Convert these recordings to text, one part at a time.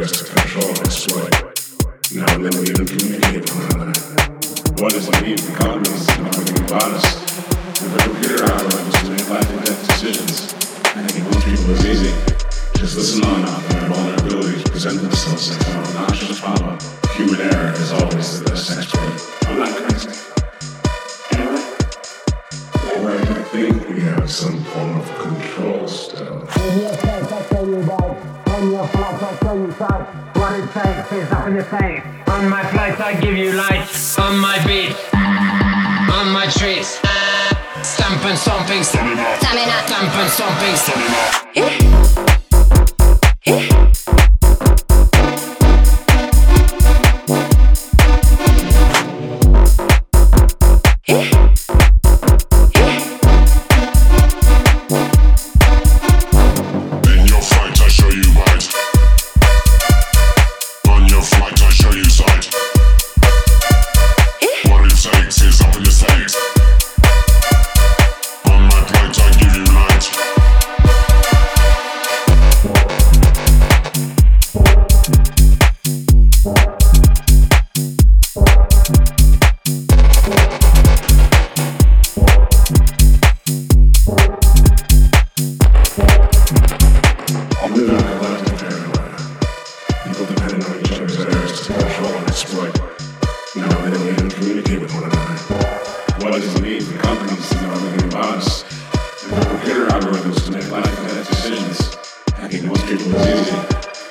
errors to control exploit. Now and then we even communicate with one another. What is the need for companies to know everything about us? And for computer algorithms to make life and death decisions. Hacking most people is easy. Just listen on enough and their vulnerabilities present themselves as an obnoxious pop-up. Human error is always the best expert. I'm not crazy. Anyway, or I think we have some form of control still. That. What it takes is up in your face. On my flight, I give you light. On my beat, on my trees. Stamping, stomping, stamina. Stamina. Stamping, stomping, stamina. In live in a collective paranoia. People depend on each other's errors to control and exploit. Now then we even communicate with one another. What is the need for companies to know everything about us? For computer algorithms to make life and death decisions. Hacking most people is easy.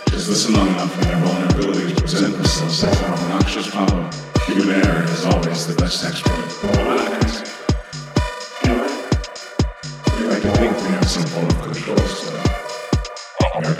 Just listen long enough and their vulnerabilities present themselves as an obnoxious pop-up. Human error is always the best? Anyway, we like to think we have some form of control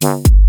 We